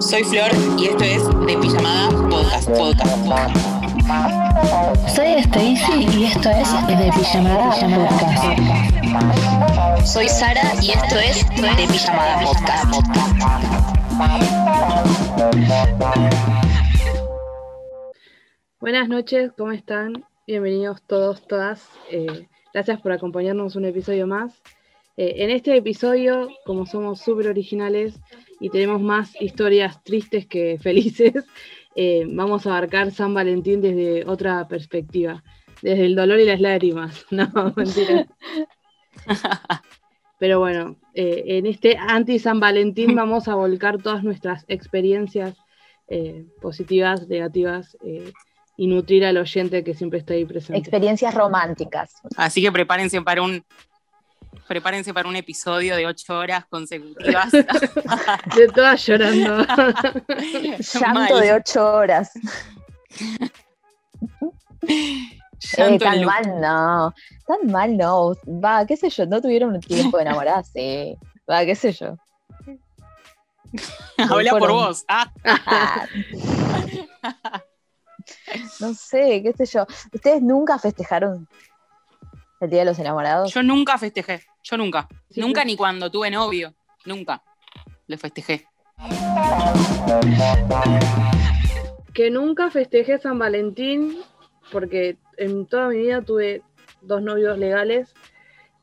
Soy Flor y esto es De Pijamada Podcast. Podcast. Podcast. Soy Stacy y esto es De Pijamada Podcast. Soy Sara y esto es De Pijamada Podcast. Buenas noches, ¿cómo están? Bienvenidos todos, todas. Eh, gracias por acompañarnos un episodio más. Eh, en este episodio, como somos súper originales y tenemos más historias tristes que felices, eh, vamos a abarcar San Valentín desde otra perspectiva, desde el dolor y las lágrimas. No, mentira. Pero bueno, eh, en este anti-San Valentín vamos a volcar todas nuestras experiencias positivas, negativas y nutrir al oyente que siempre está ahí presente. Experiencias románticas. Así que prepárense para un prepárense para un episodio de ocho horas consecutivas. de todas llorando. Llanto de ocho horas. Eh, tan mal no, tan mal no. Va, qué sé yo, no tuvieron un tiempo de enamorarse. Va, qué sé yo. Habla por vos. Ah. no sé, qué sé yo. ¿Ustedes nunca festejaron el Día de los Enamorados? Yo nunca festejé, yo nunca. nunca ni cuando tuve novio, nunca le festejé. Que nunca festejé San Valentín porque en toda mi vida tuve dos novios legales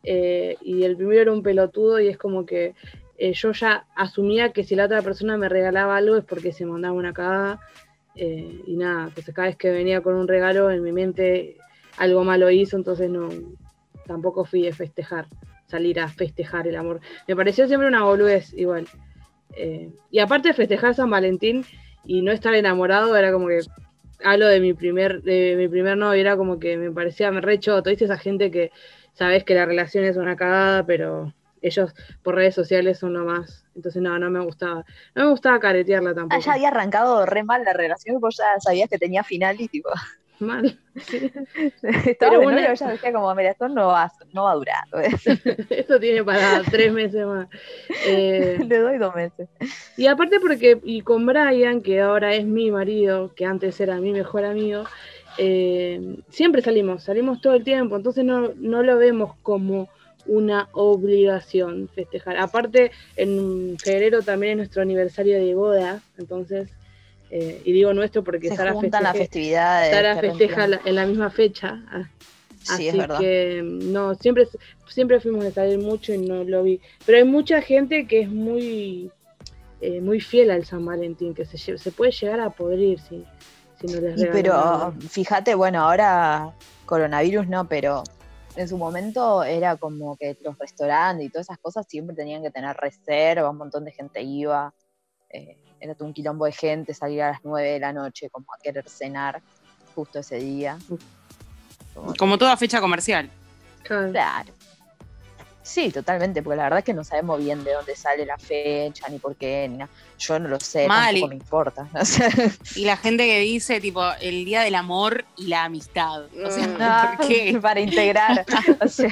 eh, y el primero era un pelotudo y es como que eh, yo ya asumía que si la otra persona me regalaba algo es porque se mandaba una cagada eh, y nada, pues cada vez que venía con un regalo en mi mente algo malo hizo, entonces no, tampoco fui de festejar, salir a festejar el amor. Me pareció siempre una boludez igual. Eh, y aparte de festejar San Valentín y no estar enamorado, era como que hablo de mi primer, de mi primer novio, era como que me parecía me re choto, ¿viste? Esa gente que sabes que la relación es una cagada, pero ellos por redes sociales son lo más. Entonces no, no me gustaba. No me gustaba caretearla tampoco. Ah, ya había arrancado re mal la relación, vos ya sabías que tenía final y tipo mal. Pero bueno, ella decía como, mira, esto no va, no va a durar. esto tiene para tres meses más. Eh, Le doy dos meses. Y aparte porque, y con Brian, que ahora es mi marido, que antes era mi mejor amigo, eh, siempre salimos, salimos todo el tiempo, entonces no, no lo vemos como una obligación festejar. Aparte, en febrero también es nuestro aniversario de boda, entonces eh, y digo nuestro porque Se Sara, juntan las festividades. Sara festeja en la misma fecha. Sí, Así es verdad. que no, siempre, siempre fuimos a salir mucho y no lo vi. Pero hay mucha gente que es muy, eh, muy fiel al San Valentín, que se, se puede llegar a podrir si, si no les Y pero nada. fíjate, bueno, ahora coronavirus no, pero en su momento era como que los restaurantes y todas esas cosas siempre tenían que tener reserva, un montón de gente iba, eh, era todo un quilombo de gente, salir a las 9 de la noche como a querer cenar justo ese día. Como- Como toda fecha comercial. Claro. Sí, totalmente, porque la verdad es que no sabemos bien de dónde sale la fecha, ni por qué, ni nada. Yo no lo sé, Mal, tampoco y- me importa. Y la gente que dice, tipo, el día del amor y la amistad. O sea, Ah, ¿por qué? para integrar. O sea.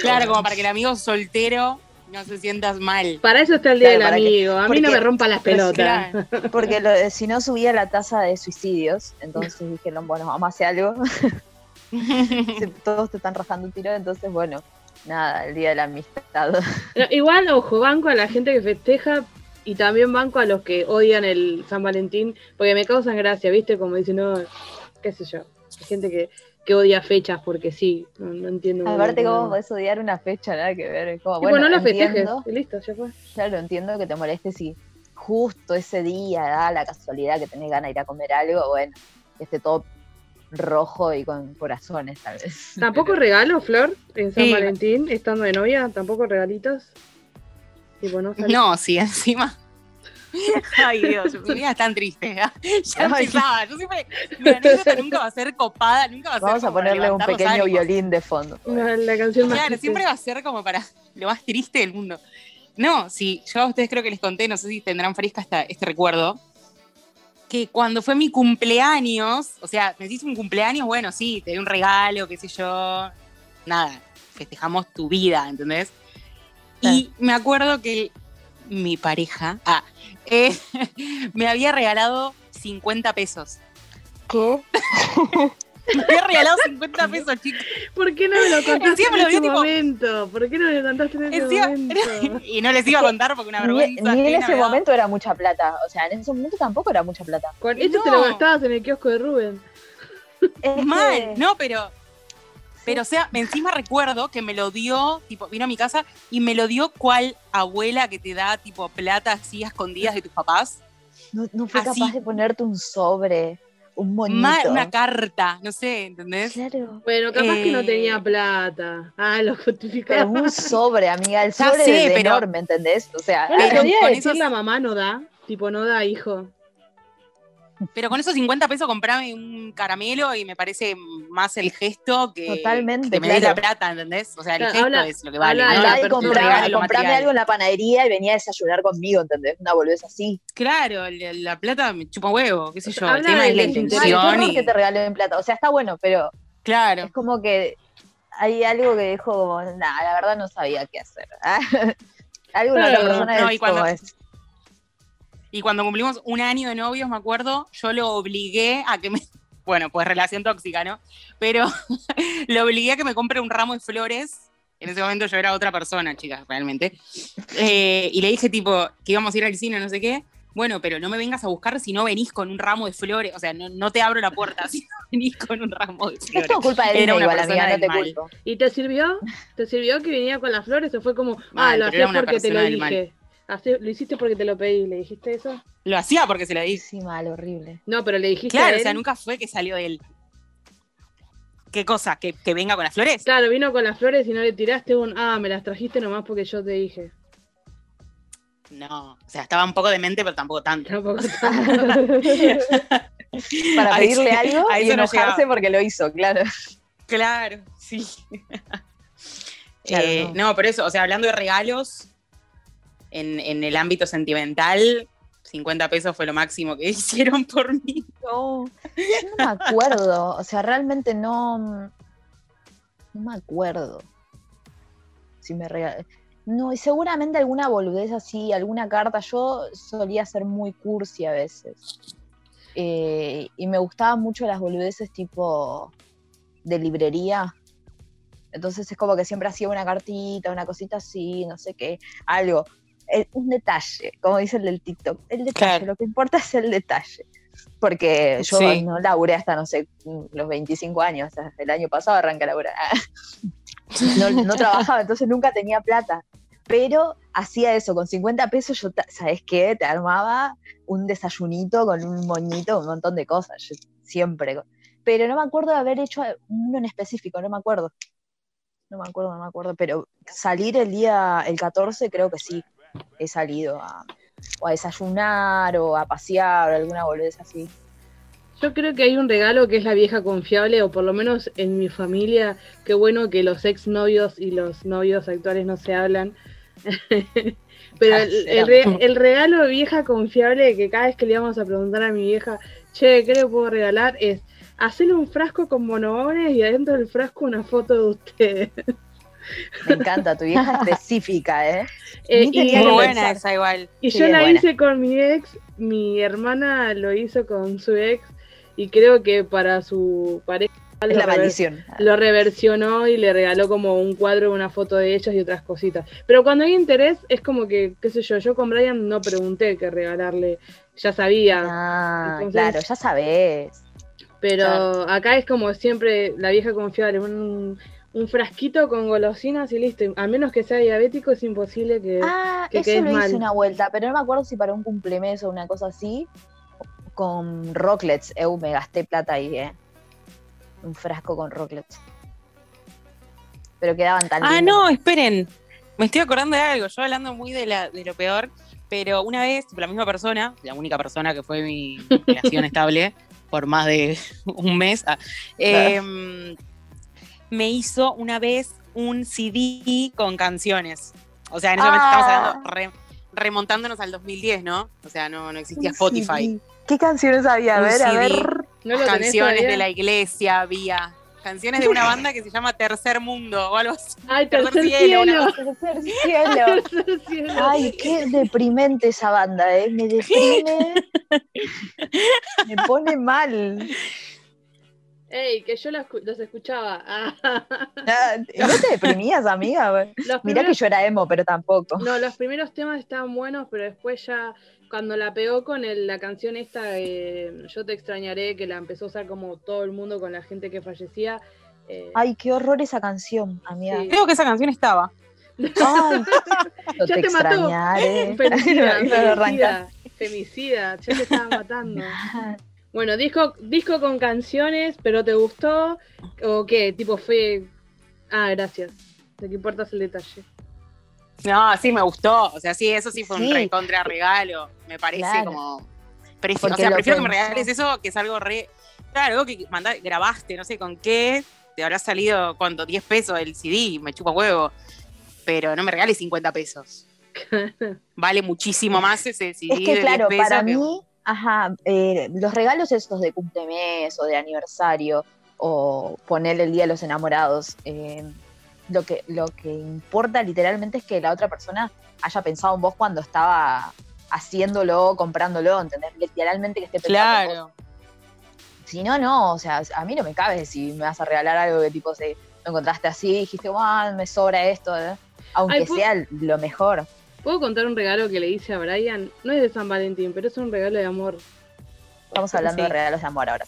Claro, como para que el amigo soltero no se sientas mal. Para eso está el Día Claro, del que- Amigo. A mí no me rompa las pelotas. Claro. Porque lo- si no subía la tasa de suicidios, entonces dijeron, bueno, vamos a hacer algo. Todos te están rajando un tiro, entonces, bueno, nada, el día de la amistad. No, igual, ojo, banco a la gente que festeja y también banco a los que odian el San Valentín, porque me causan gracia, ¿viste? Como dicen, no, qué sé yo. Hay gente que, que odia fechas porque sí, no, no entiendo. Aparte, ¿cómo podés odiar una fecha? Nada que ver. Como, Tipo, bueno, no la festejes, y listo, ya fue. claro, entiendo que te moleste si justo ese día da la casualidad que tenés ganas de ir a comer algo, bueno, que esté todo rojo y con corazones, tal vez. ¿Tampoco regalo, Flor, en San Sí. Valentín, estando de novia? ¿Tampoco regalitos? Tipo, no, salí- No, sí, encima. Ay, Dios, mi vida es tan triste. ¿eh? Ya Ay. empezaba. Yo siempre, mi anécdota nunca va a ser copada, nunca va a ser Vamos a ponerle un pequeño ánimos. violín de fondo. La, la canción más Claro, siempre va a ser como para lo más triste del mundo. No, sí, yo a ustedes creo que les conté, no sé si tendrán fresca esta, este recuerdo, que cuando fue mi cumpleaños, o sea, me hiciste un cumpleaños, bueno, sí, te di un regalo, qué sé yo, nada, festejamos tu vida, ¿entendés? Y me acuerdo que mi pareja ah, eh, me había regalado 50 pesos. ¿Qué? Me había regalado 50 pesos, chicos. ¿Por qué no me lo contaste en ese tipo- momento? ¿Por qué no me lo contaste en ese Encima- momento? Y no les iba a contar porque una vergüenza. ni en ese momento era mucha plata. O sea, en ese momento tampoco era mucha plata. Con esto te lo gastabas en el kiosco de Rubén. Es que- Mal, no, pero. Pero, o sea, encima recuerdo que me lo dio, tipo, vino a mi casa y me lo dio cual abuela que te da, tipo, plata así a escondidas de tus papás. No, no fue Así. capaz de ponerte un sobre, un monito. Una carta, no sé, ¿entendés? Claro. Bueno, capaz que no Eh. tenía plata. Ah, lo Pero justificaba. un sobre, amiga, el sobre sé, es pero- enorme, ¿entendés? O sea, ¿No le Pero podía decir esos- la mamá no da? Tipo, no da, hijo. Pero con esos 50 pesos comprame un caramelo y me parece más el gesto que, Totalmente, que me claro. la plata, ¿entendés? O sea, el Claro, gesto habla- es lo que vale. habla ¿no? de y comprame, algo en la panadería y venía a desayunar conmigo, ¿entendés? Una boludez así. Claro, la, la plata me chupa huevo, qué sé yo. Habla El tema de es la intención y... que te regalen plata. O sea, está bueno, pero Claro. es como que hay algo que dejo como, nada, la verdad no sabía qué hacer. algo una Claro, otra persona no, y cuando- es. Y cuando cumplimos un año de novios, me acuerdo, yo lo obligué a que me. Bueno, pues relación tóxica, ¿no? Pero lo obligué a que me compre un ramo de flores. En ese momento yo era otra persona, chicas, realmente. Eh, y le dije, tipo, que íbamos a ir al cine, no sé qué. Bueno, pero no me vengas a buscar si no venís con un ramo de flores. O sea, no, no te abro la puerta si no venís con un ramo de Es flores. todo culpa de él, Era una igual, persona amiga, no te culpo. ¿Y te sirvió? ¿Te sirvió que venía con las flores o fue como, ah, Mal, lo era hacés una porque te lo mal. Lo hiciste porque te lo pedí, ¿le dijiste eso? Lo hacía porque se lo dije. Sí, mal, horrible. No, pero le dijiste a Claro, o sea, nunca fue que salió de él. ¿Qué cosa? ¿Que, que venga con las flores? Claro, vino con las flores y no le tiraste un, ah, me las trajiste nomás porque yo te dije. No, o sea, estaba un poco demente, pero tampoco tanto. Tampoco Para A pedirle eso- algo y no enojarse porque lo hizo, claro. Claro, sí. Claro, Eh, no. no. por eso, o sea, hablando de regalos, en, el ámbito sentimental, 50 pesos fue lo máximo que hicieron por mí. No, yo no me acuerdo. O sea, realmente no. No me acuerdo. Si me regal- No, y seguramente alguna boludez así, alguna carta. Yo solía ser muy cursi a veces. Eh, y me gustaban mucho las boludeces tipo de librería. Entonces es como que siempre hacía una cartita, una cosita así, no sé qué, algo. Un detalle, como dice el del TikTok. El detalle, Claro. lo que importa es el detalle. Porque yo Sí. no laburé hasta, no sé, los 25 años, hasta el año pasado arranqué a laburar. No, no trabajaba, entonces nunca tenía plata. Pero hacía eso, con 50 pesos yo, ¿sabes qué? Te armaba un desayunito con un moñito, un montón de cosas, yo siempre. Pero no me acuerdo de haber hecho uno en específico, no me acuerdo. No me acuerdo, no me acuerdo, pero salir el día, el 14 creo que sí, he salido a, o a desayunar o a pasear o alguna boludez así. Yo creo que hay un regalo que es la vieja confiable, o por lo menos en mi familia, qué bueno que los exnovios y los novios actuales no se hablan. Pero el, será. el re- el regalo vieja confiable que cada vez que le vamos a preguntar a mi vieja, che, ¿qué le puedo regalar? Es hacerle un frasco con monobones y adentro del frasco una foto de ustedes. Me encanta, tu vieja específica, ¿eh? Eh, y- Muy pensar. buena esa igual. Y Sí, yo la buena. hice con mi ex, mi hermana lo hizo con su ex, y creo que para su pareja Es lo la maldición. lo reversionó y le regaló como un cuadro, una foto de ellos y otras cositas. Pero cuando hay interés, es como que, qué sé yo, yo con Brian no pregunté qué regalarle, ya sabía. Ah, Entonces- claro, ya sabes. Pero claro. acá es como siempre la vieja confiable, un, un frasquito con golosinas y listo. A menos que sea diabético, es imposible que. Ah, que eso quedes lo hice mal. una vuelta, pero no me acuerdo si para un cumplemes o una cosa así, con rocklets. Eu, me gasté plata ahí, ¿eh? Un frasco con rocklets. Pero quedaban tan Ah, lindos. no, esperen. Me estoy acordando de algo. Yo hablando muy de, la, de lo peor, pero una vez, la misma persona, la única persona que fue mi relación estable por más de un mes, ah, em, me hizo una vez un CD con canciones. O sea, en ese momento Ah. estamos hablando, re- remontándonos al 2010, ¿no? O sea, no, no existía Un Spotify. CD. ¿Qué canciones había? A ver, a CD. ver. ¿No lo tenés Canciones de la iglesia había. canciones de una banda que se llama Tercer Mundo o algo así. Ay, Tercer tercer cielo, cielo. una Tercer cielo. Tercer cielo. Ay, qué deprimente esa banda, ¿eh? Me deprime. Me pone mal. Ey, que yo los, escu- los escuchaba. Ah. ¿No te deprimías, amiga? Los Mirá que yo era emo, pero tampoco. No, los primeros temas estaban buenos, pero después ya, cuando la pegó con el- la canción esta, eh, Yo te extrañaré, que la empezó a usar como todo el mundo con la gente que fallecía. eh, Ay, qué horror esa canción, amiga. Sí. Creo que esa canción estaba. Ay, yo Ya te te mató. extrañaré. femicida, femicida, femicida, ya te estaban matando. Bueno, disco, disco con canciones, pero ¿te gustó? ¿O qué? Tipo fue... Ah, gracias. ¿De qué importa el detalle? No, sí, me gustó. O sea, sí, eso sí fue un Sí. recontra regalo. Me parece Claro. como. prefi- Porque o sea, prefiero que me regales eso, que es algo re. Claro, algo que manda- grabaste, no sé con qué. Te habrá salido, ¿cuánto? 10 pesos el CD, me chupa huevo. Pero no me regales 50 pesos. Vale muchísimo más ese CD Es que de claro, 10 pesos. para que- mí, ajá, eh, los regalos estos de cumplemes o de aniversario o poner el día de los enamorados, eh, lo que, lo que importa literalmente es que la otra persona haya pensado en vos cuando estaba haciéndolo, comprándolo, ¿entendés? Literalmente que esté pensando en vos. Claro. Si no, no, o sea, a mí no me cabe si me vas a regalar algo que tipo se lo encontraste así, dijiste, wow, me sobra esto, ¿eh?". aunque Ay, sea lo mejor. ¿Puedo contar un regalo que le hice a Brian? No es de San Valentín, pero es un regalo de amor. Estamos hablando Sí. de regalos de amor ahora.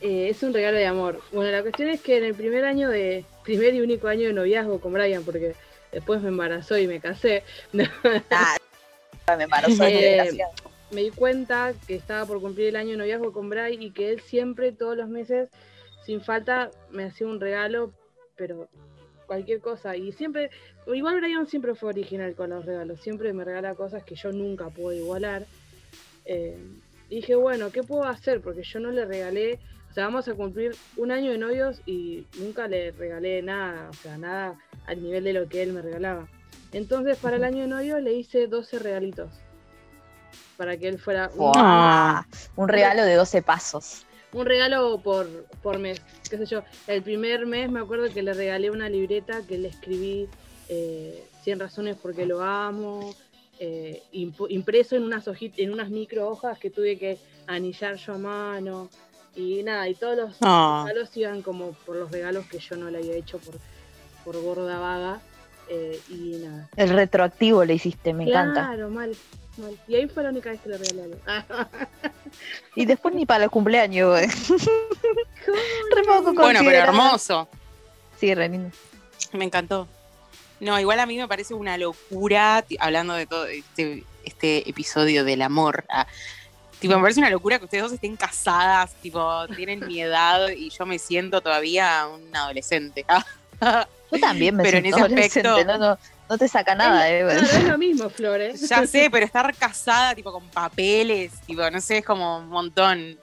Eh, es un regalo de amor. Bueno, la cuestión es que en el primer año de, primer y único año de noviazgo con Brian, porque después me embarazó y me casé, Ah, me embarazó Eh, me di cuenta que estaba por cumplir el año de noviazgo con Brian y que él siempre, todos los meses, sin falta, me hacía un regalo, pero cualquier cosa. Y siempre, igual Brian siempre fue original con los regalos, siempre me regala cosas que yo nunca puedo igualar. Eh, dije, bueno, ¿qué puedo hacer? Porque yo no le regalé, o sea, vamos a cumplir un año de novios y nunca le regalé nada, o sea, nada al nivel de lo que él me regalaba. Entonces, para el año de novio le hice 12 regalitos. Para que él fuera un, Un regalo de 12 pasos. Un regalo por, por mes. Qué sé yo. El primer mes me acuerdo que le regalé una libreta que le escribí eh, 100 razones porque lo amo. eh, imp- impreso en unas hojitas, en unas micro hojas que tuve que anillar yo a mano. Y nada, y todos los Ah. regalos iban como por los regalos que yo no le había hecho por, por gorda vaga. eh, y nada. El retroactivo le hiciste, me encanta. Claro, mal, Y ahí fue la única vez que le regalé algo. Y después ni para los cumpleaños, Bueno, pero hermoso. Sí, re lindo. Me encantó. No, igual a mí me parece una locura, hablando de todo este, este episodio del amor. ah, tipo, me parece una locura que ustedes dos estén casadas, tipo, tienen mi edad y yo me siento todavía un adolescente. Ah, Yo también me Pero en ese adolescente, aspecto- no, no, no te saca nada, eh. güey. Claro, es lo mismo, Flores. ya sé, pero estar casada, tipo, con papeles, tipo, no sé, es como un montón.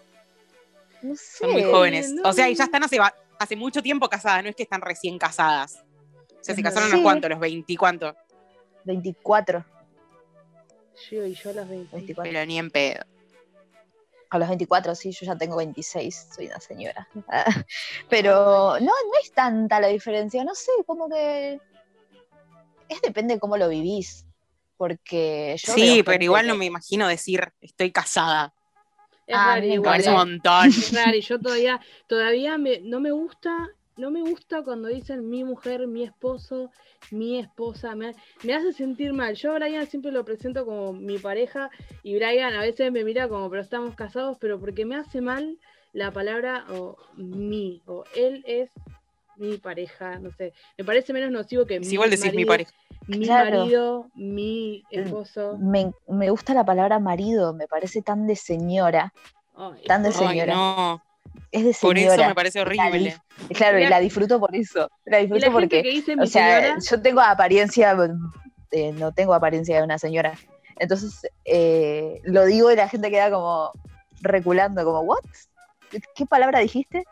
No sé. Son muy jóvenes. no. O sea, y ya están hace, hace mucho tiempo casadas, no es que están recién casadas. O sea, se casaron a Sí. los cuantos, los 20, ¿cuánto? 24, Yo y yo a las 20. 24. Pero ni en pedo. A los 24, sí, yo ya tengo 26, soy una señora. Ah, Pero no, no es tanta la diferencia, no sé, como que es depende de cómo lo vivís. Porque yo Sí, pero igual que- no me imagino decir estoy casada. Es Ah, raro igual. un montón. Es raro, y yo todavía, todavía me, no me gusta, no me gusta cuando dicen mi mujer, mi esposo, mi esposa, me, me hace sentir mal. Yo a Brian siempre lo presento como mi pareja y Brian a veces me mira como, pero estamos casados, pero porque me hace mal la palabra o mi, o él es mi pareja, no sé, me parece menos nocivo que Es mi igual mi marido, pareja. Mi Claro. marido, mi esposo. Me, me gusta la palabra marido, me parece tan de señora, Ay, tan de Ay, señora. no. Es de Por señora. eso me parece horrible. Claro, y la disfruto por eso. La y disfruto la porque que dice mi O sea, yo tengo apariencia, eh, no tengo apariencia de una señora. Entonces, eh, lo digo y la gente queda como reculando, como, ¿what? ¿Qué palabra dijiste?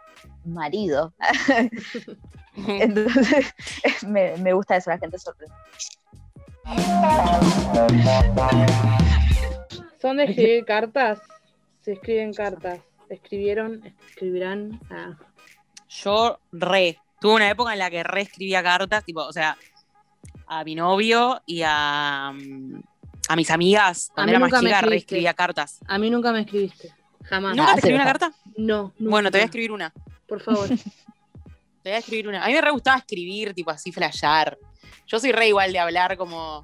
Marido. Entonces, me, me gusta eso, la gente sorprende. ¿Son de escribir cartas? Se escriben cartas. ¿Escribieron? ¿Escribirán? Ah. Yo re. Tuve una época en la que re escribía cartas, tipo, o sea, a mi novio y a, mm, a mis amigas. Cuando mí era más nunca me chica, re escribiste. escribía cartas. A mí nunca me escribiste. Jamás. ¿Nunca Ah, te escribí una carta? No, nunca. Bueno, te voy a escribir una. Por favor. Te voy a escribir una. A mí me re gustaba escribir, tipo así, flashear. Yo soy re igual de hablar como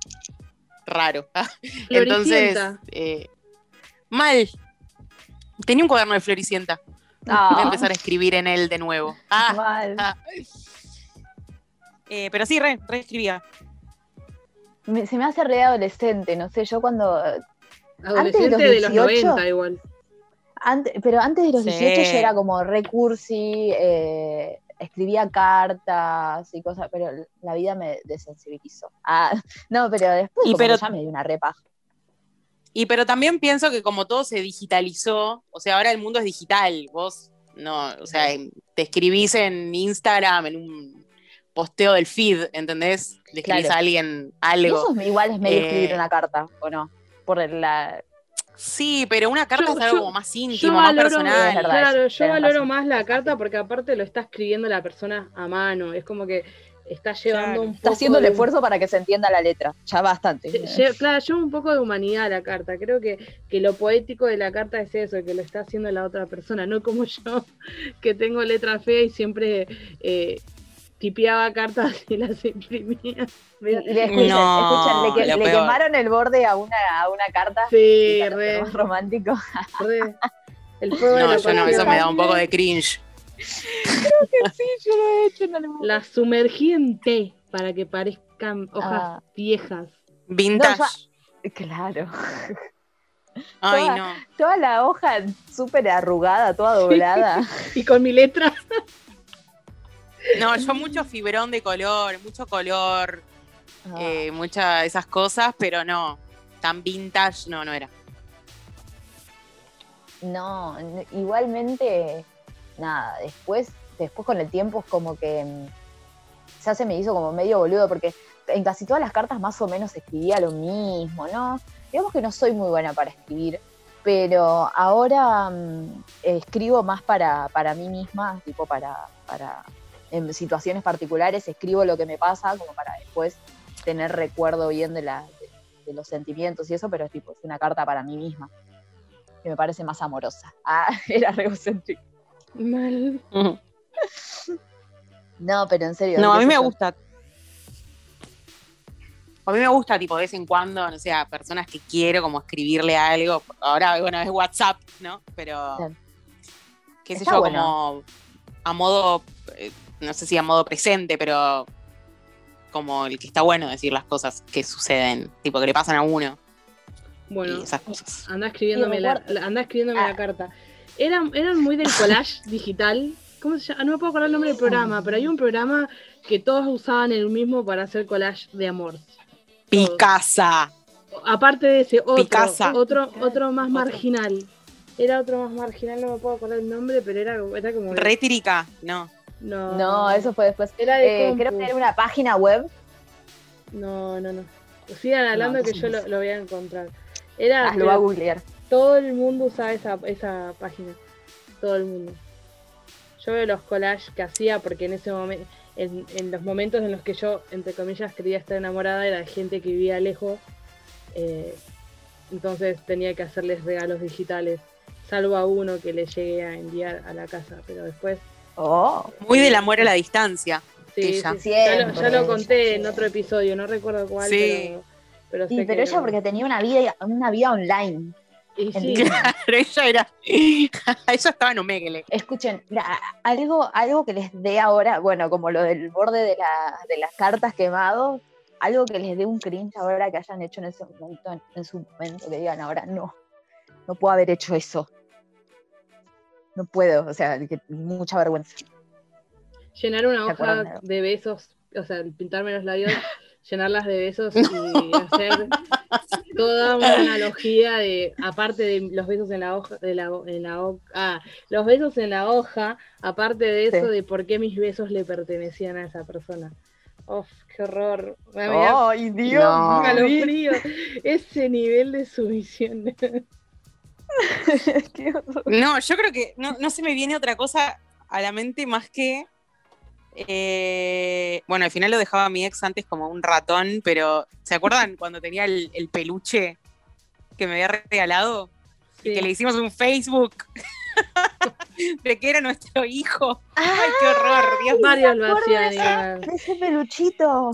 raro. Entonces, eh, mal. Tenía un cuaderno de Floricienta. Voy a Ah, empezar a escribir en él de nuevo. Ah, mal. ah. Eh, pero sí, re, re escribía. Me- se me hace re adolescente, no sé, yo cuando. Adolescente los de los 18, 90 igual. Antes, pero antes de los Sí. 18 yo era como recursi, eh, escribía cartas y cosas, pero la vida me desensibilizó. Ah, no, pero después Y como pero- ya me dio una repa. Y pero también pienso que como todo se digitalizó, o sea, ahora el mundo es digital. Vos no, o sea, te escribís en Instagram, en un posteo del feed, ¿entendés? Le escribís Claro. a alguien algo. eso es igual es medio Eh, escribir una carta, ¿o no? Por la. Sí, pero una carta Yo- es algo yo- más íntimo, más valoro, personal. Verdad. claro, yo valoro razón. más la carta porque aparte lo está escribiendo la persona a mano. Es como que está llevando Claro. un poco. Está haciendo el de- esfuerzo para que se entienda la letra. Ya bastante. Lle- lle- Claro, lleva un poco de humanidad a la carta. Creo que, que lo poético de la carta es eso, que lo está haciendo la otra persona, no como yo, que tengo letra fea y siempre eh, tipeaba cartas y las imprimía. Le escuchan, No, escuchan, le, que- quemaron el borde a una, a una carta. Sí, re, más romántico. re. El fuego No, la yo no, eso me da un poco de cringe. sí, yo lo he hecho en algún La sumergí en té para que parezcan hojas Ah. viejas. Vintage. No, Claro. Ay, toda- no. Toda la hoja súper arrugada, toda doblada. Y con mi letra. No, yo mucho fibrón de color, mucho color, Ah, eh, muchas de esas cosas, pero no, tan vintage no, no era. No, igualmente, nada, después, después con el tiempo es como que mm, ya se me hizo como medio boludo, porque en casi todas las cartas más o menos escribía lo mismo, ¿no? Digamos que no soy muy buena para escribir, pero ahora mm, escribo más para, para mí misma, tipo para, para, en situaciones particulares escribo lo que me pasa, como para después tener recuerdo bien de, la, de, de los sentimientos y eso, pero es tipo, es una carta para mí misma que me parece más amorosa. Ah, era re egocéntrico. Mal. No, pero en serio. No, a mí me gusta. A mí me gusta, tipo, de vez en cuando, no sé, a personas que quiero como escribirle algo. Ahora, bueno, es WhatsApp, ¿no? Pero, Claro. qué sé Está yo, bueno. como a modo, eh, no sé si a modo presente, pero como el que está bueno decir las cosas que suceden, tipo, que le pasan a uno Bueno, esas cosas. anda escribiéndome, la, anda escribiéndome Ah. la carta. Eran, eran muy del collage digital. ¿Cómo se llama? No me puedo acordar el nombre del programa, pero hay un programa que todos usaban el mismo para hacer collage de amor. Picasa. Aparte de ese, otro, Picasa. otro, otro más marginal. Era otro más marginal, no me puedo acordar el nombre, pero era, era como. Retirica, no. No, No, eso fue después. Era de Eh, creo que era una página web. No, no, no. Sigan hablando No, que yo lo, lo voy a encontrar. Era. Ah, lo va a googlear. todo el mundo usaba esa, esa página. Todo el mundo. Yo veo los collages que hacía porque en ese momento, en, en los momentos en los que yo, entre comillas, quería estar enamorada, era de gente que vivía lejos. eh, entonces tenía que hacerles regalos digitales, salvo a uno que le llegue a enviar a la casa. Pero después, Oh, Muy del amor a la distancia. sí, Ella. sí, sí, ya, lo, ya Siempre, lo conté en siempre. otro episodio, no recuerdo cuál, Sí. pero, pero, sí, pero ella porque tenía una vida, una vida online. y sí. Pero ella era. ella estaba en Omegle. Escuchen, mira, algo, algo que les dé ahora, bueno, como lo del borde de, la- de las cartas quemados, algo que les dé un cringe ahora que hayan hecho en ese momento, en, en su momento, que digan ahora, no, no puedo haber hecho eso. No puedo, o sea, que- mucha vergüenza. llenar una ¿Se acuerdan hoja de- besos, o sea, pintarme los labios, llenarlas de besos y hacer toda una analogía de, aparte de los besos en la hoja, de la, en la ho- ah, los besos en la hoja, aparte de eso, Sí. de por qué mis besos le pertenecían a esa persona. Uf, qué horror. ¡Ay, Dios! No. Ese nivel de sumisión. No, yo creo que no, no se me viene otra cosa a la mente más que. eh, bueno, al final lo dejaba mi ex antes como un ratón, pero ¿se acuerdan cuando tenía el, el peluche que me había regalado? Sí. Que le hicimos un Facebook de que era nuestro hijo. ¡Ay, qué horror! Dios me lo de ese- peluchito.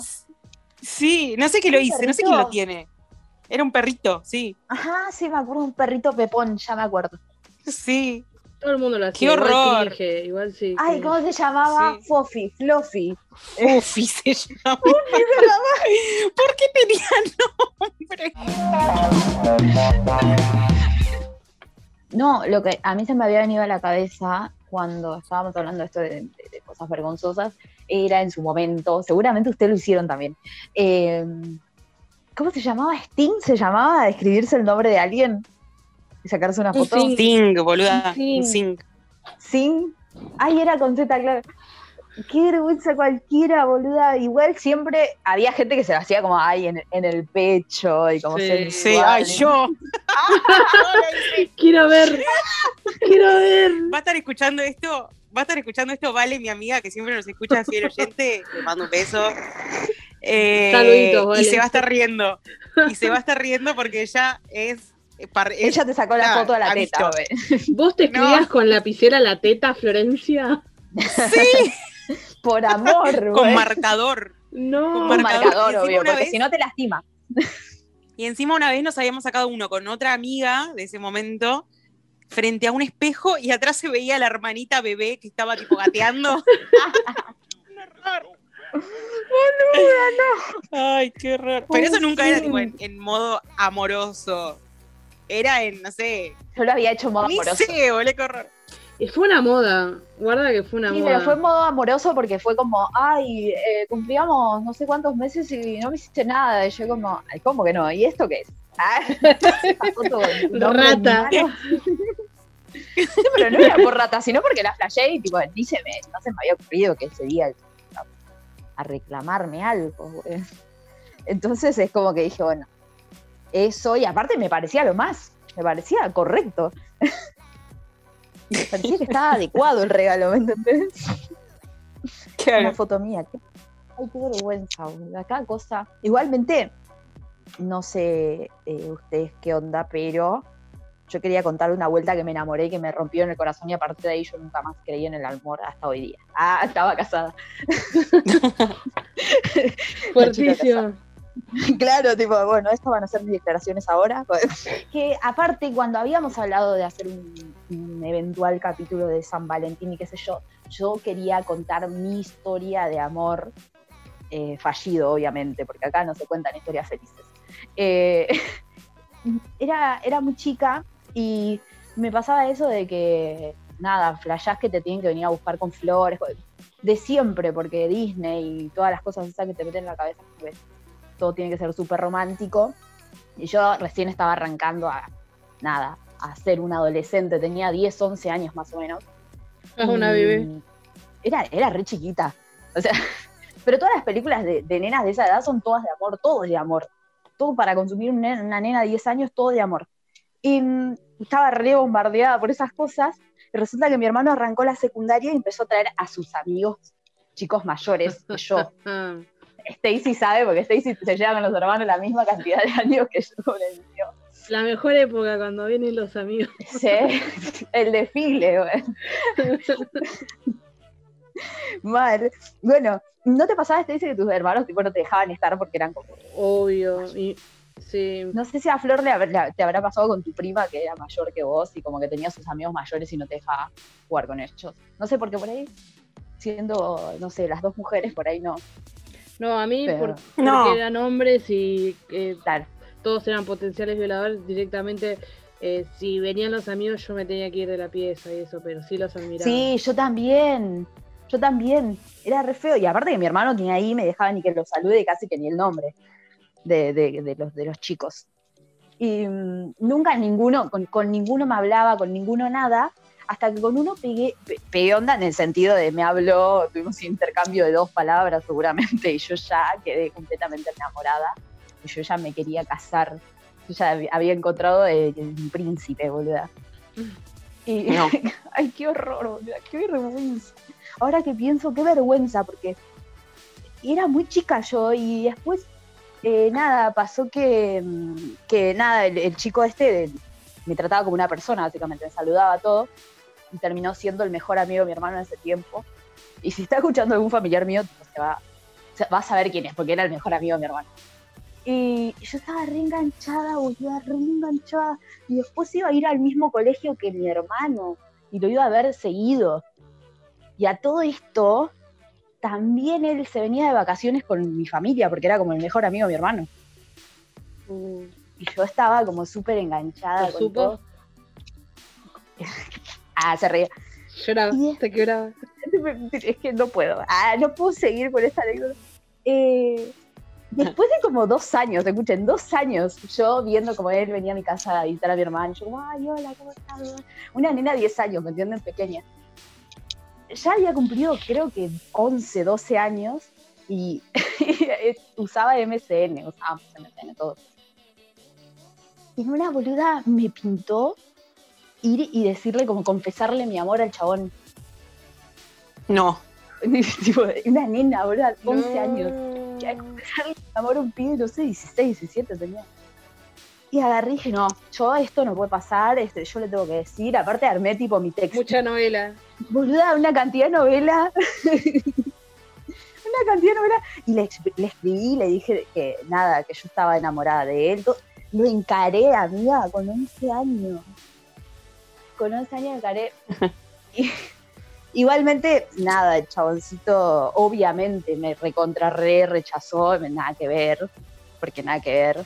Sí, no sé qué lo ¿Un hice, no sé quién lo tiene. Era un perrito, sí. Ajá, sí, me acuerdo, un perrito pepón, ya me acuerdo. Sí. Todo el mundo lo hacía. ¡Qué igual horror! Igual sí. Ay. ¿cómo se llamaba? Sí. Fofi, Fluffy. Ufi se llama. ¿Por qué tenía nombre? No, lo que a mí se me había venido a la cabeza cuando estábamos hablando de esto de, de- de cosas vergonzosas, era en su momento, seguramente ustedes lo hicieron también. eh, ¿Cómo se llamaba? ¿Sting se llamaba? ¿Escribirse el nombre de alguien? ¿Y sacarse una Un foto? Sting. Boluda. Sing. ¿Sing? Ay, era con Z, claro. Qué vergüenza cualquiera, boluda. Igual siempre había gente que se lo hacía como, ay, en, en el pecho y como Sí. Sí, ay, yo. Quiero ver. Quiero ver. Va a estar escuchando esto. Va a estar escuchando esto, Vale, mi amiga, que siempre nos escucha fiel oyente. Le mando un beso. Eh, Saluditos, Vale. Y se va a estar riendo. Y se va a estar riendo porque ella es. eh, par- es- Ella te sacó la foto de la teta. ¿Vos te escribías No. con lapicera la teta, Florencia? Por amor, con marcador. No. Con marcador. marcador, obvio, porque vez- si no te lastima. Y encima una vez nos habíamos sacado uno con otra amiga de ese momento frente a un espejo y atrás se veía la hermanita bebé que estaba tipo gateando. un horror. Ay, qué horror. Pero eso nunca era tipo en, en modo amoroso. Era en, no sé, Yo lo había hecho en modo ni amoroso. sé, boludo, qué horror. Y fue una moda. Guarda que fue una Sí, moda. pero fue en modo amoroso porque fue como, ay, eh, cumplíamos no sé cuántos meses y no me hiciste nada. Y yo como, ay, ¿cómo que no? ¿Y esto qué es? Ah, mi Rata. Sí, pero no era por rata, sino porque la flashé y tipo, ni se me, no se me había ocurrido que ese día a, reclamarme algo. güey. Entonces es como que dije, bueno, eso, y aparte me parecía lo más, me parecía correcto. Me parecía que estaba adecuado el regalo, ¿me entendés? Una foto mía. qué- Ay, qué vergüenza, boluda. Cada cosa. Igualmente, no sé eh, ustedes qué onda, pero yo quería contar una vuelta que me enamoré y que me rompió en el corazón y a partir de ahí yo nunca más creí en el amor hasta hoy día. Ah, estaba casada. Fuertísimo. claro, tipo, bueno, estas van a ser mis declaraciones ahora. que aparte, cuando habíamos hablado de hacer un, un eventual capítulo de San Valentín y qué sé yo, yo quería contar mi historia de amor eh, fallido, obviamente, porque acá no se cuentan historias felices. Eh, era, era muy chica y me pasaba eso de que, nada, flashás que te tienen que venir a buscar con flores, de siempre, porque Disney y todas las cosas esas que te meten en la cabeza, pues, todo tiene que ser súper romántico. Y yo recién estaba arrancando a, nada, a ser una adolescente, tenía 10, 11 años más o menos. Es una bebé. Era, era re chiquita. O sea, pero todas las películas de, de nenas de esa edad son todas de amor, todo de amor. Todo para consumir un una nena de 10 años, todo de amor. Y mm, estaba re bombardeada por esas cosas. Y resulta que mi hermano arrancó la secundaria y empezó a traer a sus amigos, chicos mayores que yo. Stacy sabe, porque Stacy se lleva con los hermanos la misma cantidad de años que yo con el mío. la mejor época cuando vienen los amigos. Sí, el desfile, güey. Mal. Bueno, ¿no te pasaba, Stacy, que tus hermanos tipo, no te dejaban estar porque eran como... Obvio. Y, sí. No sé si a Flor le te habrá pasado con tu prima que era mayor que vos y como que tenía sus amigos mayores y no te dejaba jugar con ellos. No sé por qué por ahí, siendo, no sé, las dos mujeres, por ahí no. No, a mí Pero- por- porque No. eran hombres y eh, Tal. todos eran potenciales violadores, directamente eh, si venían los amigos yo me tenía que ir de la pieza y eso, pero sí los admiraba. Sí, yo también. Yo también. Era re feo. Y aparte que mi hermano ni ahí me dejaba ni que lo salude, casi que ni el nombre de, de- de los, de los chicos. Y mm, nunca ninguno, con, con ninguno me hablaba, con ninguno nada, hasta que con uno pegué, pe- pegué onda en el sentido de me habló, tuvimos un intercambio de dos palabras seguramente, y yo ya quedé completamente enamorada. Y yo ya me quería casar. Yo ya hab- había encontrado el, el príncipe, boluda. Y, No. ay, qué horror, boluda, qué vergüenza. Ahora que pienso, qué vergüenza, porque era muy chica yo y después, eh, nada, pasó que, que nada, el, chico este me trataba como una persona, básicamente, me saludaba todo y terminó siendo el mejor amigo de mi hermano en ese tiempo. Y si está escuchando algún familiar mío, se va, va a saber quién es, porque era el mejor amigo de mi hermano. Y yo estaba reenganchada, boluda, reenganchada. Y después iba a ir al mismo colegio que mi hermano. Y lo iba a ver seguido. Y a todo esto, también él se venía de vacaciones con mi familia, porque era como el mejor amigo de mi hermano. Uh, Y yo estaba como súper enganchada ¿Lo supo? todo. ah, se reía. lloraba, Y- te quebraba. Es que no puedo. Ah, no puedo seguir con esta anécdota. Eh, después de como dos años, escuchen, dos años, yo viendo como él venía a mi casa a visitar a mi hermano, yo como, ay, hola, ¿cómo estás? Una nena de 10 años, ¿me entienden? Pequeña. Ya había cumplido, creo que 11, 12 años y usaba MSN, usábamos MSN todos. Y una boluda me pintó ir y decirle, como confesarle mi amor al chabón. No. tipo, una nena, boludo, 11 No. años. Que confesarle mi amor a un pibe, no sé, 16, 17 tenía. Y agarré y dije, no, yo esto no puede pasar, este, yo le tengo que decir. Aparte armé tipo mi texto. Mucha novela. Boluda, una cantidad de novela. una cantidad de novela. Y le, le escribí, le dije que nada, que yo estaba enamorada de él. Lo encaré, amiga, con 11 años. Con 11 años encaré. Y- igualmente, nada, el chaboncito obviamente me recontra re rechazó, nada que ver, porque nada que ver.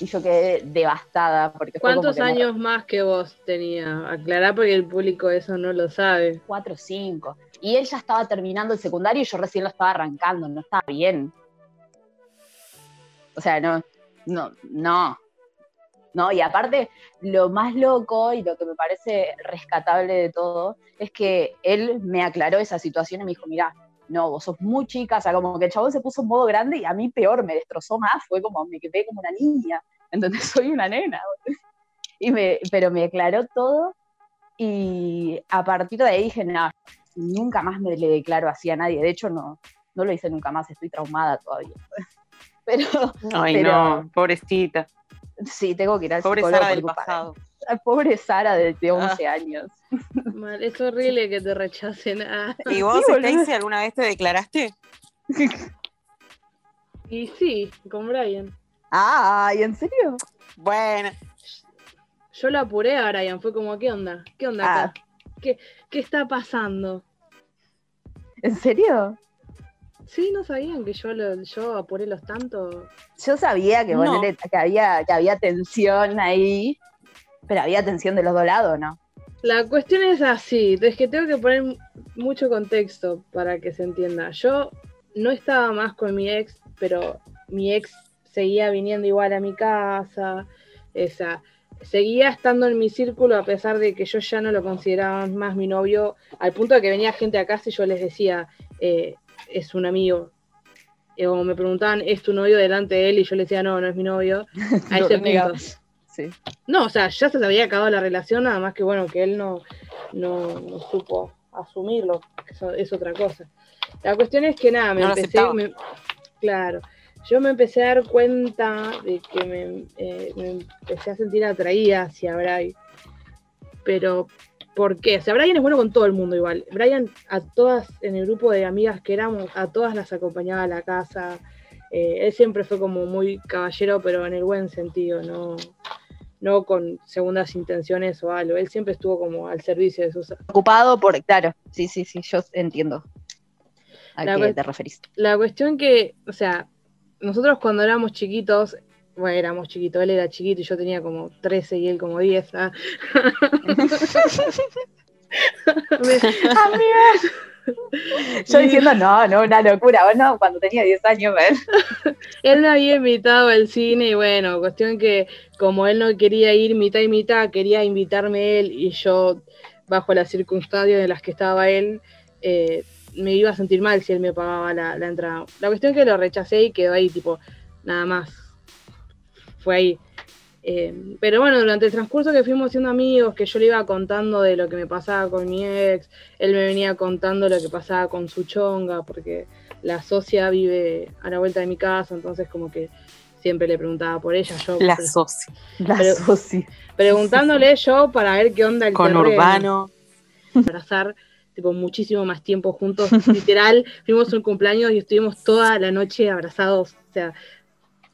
Y yo quedé devastada. Porque ¿Cuántos me- años más que vos tenía? Aclará porque el público eso no lo sabe. 4 o 5. Y él ya estaba terminando el secundario y yo recién lo estaba arrancando, no estaba bien. O sea, no, no, no. No, y aparte, lo más loco y lo que me parece rescatable de todo es que él me aclaró esa situación y me dijo, mira, no, vos sos muy chica, o sea, como que el chabón se puso en modo grande y a mí peor, me destrozó más, fue como, me quedé como una niña, entonces soy una nena. Y me, pero me aclaró todo y a partir de ahí dije, no, nunca más me le declaro así a nadie. De hecho, no, no lo hice nunca más, estoy traumada todavía. Pero Ay, Pero- no, pobrecita. sí, tengo que ir al Pobre Sara del pasado. Ay, Pobre Sara de, de 11 años. Mal, es horrible que te rechacen. Ah. ¿Y vos, Sí. Stacy, alguna vez te declaraste? Y sí, con Brian. Ay, ¿en serio? Bueno, Yo lo apuré a Brian, fue como, ¿qué onda? ¿Qué onda Ah. acá? ¿Qué, ¿Qué está pasando? ¿En serio? Sí, no sabían que yo lo, yo apuré los tantos. Yo sabía que, No. ponele- que, había, que había tensión ahí, pero había tensión de los dos lados, ¿no? La cuestión es así, es que tengo que poner mucho contexto para que se entienda. Yo no estaba más con mi ex, pero mi ex seguía viniendo igual a mi casa, esa, seguía estando en mi círculo a pesar de que yo ya no lo consideraba más mi novio, al punto de que venía gente a casa y yo les decía, eh, es un amigo. Eh, O me preguntaban, ¿es tu novio delante de él? Y yo les decía, no, no es mi novio. A ese punto. No, o sea, ya se le había acabado la relación, nada más que bueno, que él no, no, no supo asumirlo, eso es otra cosa. La cuestión es que nada, me No empecé, me- claro, yo me empecé a dar cuenta de que me, eh, me empecé a sentir atraída hacia Brian. Pero, ¿por qué? O sea, Brian es bueno con todo el mundo igual. Brian, a todas, en el grupo de amigas que éramos, a todas las acompañaba a la casa. Eh, él siempre fue como muy caballero, pero en el buen sentido, no, no con segundas intenciones o algo. Él siempre estuvo como al servicio de sus... Ocupado por, claro, sí, sí, sí, yo entiendo a La qué te referís. La cuestión que, o sea, nosotros cuando éramos chiquitos, bueno, éramos chiquitos, él era chiquito y yo tenía como 13 y él como 10. ah. Yo diciendo, no, no, una locura. Bueno, cuando tenía 10 años. Él me había invitado al cine y bueno, cuestión que como él no quería ir mitad y mitad, quería invitarme él y yo, bajo las circunstancias en las que estaba él, eh, me iba a sentir mal si él me pagaba la, la entrada. La cuestión que lo rechacé y quedó ahí, tipo, nada más. Fue ahí. Eh, pero bueno, durante el transcurso que fuimos siendo amigos, que yo le iba contando de lo que me pasaba con mi ex, él me venía contando lo que pasaba con su chonga, porque la socia vive a la vuelta de mi casa, entonces como que siempre le preguntaba por ella. Yo La pre- socia. La Pero- soci. preguntándole yo para ver qué onda el Con terreno. Urbano. abrazar tipo muchísimo más tiempo juntos, literal, fuimos un cumpleaños y estuvimos toda la noche abrazados, o sea,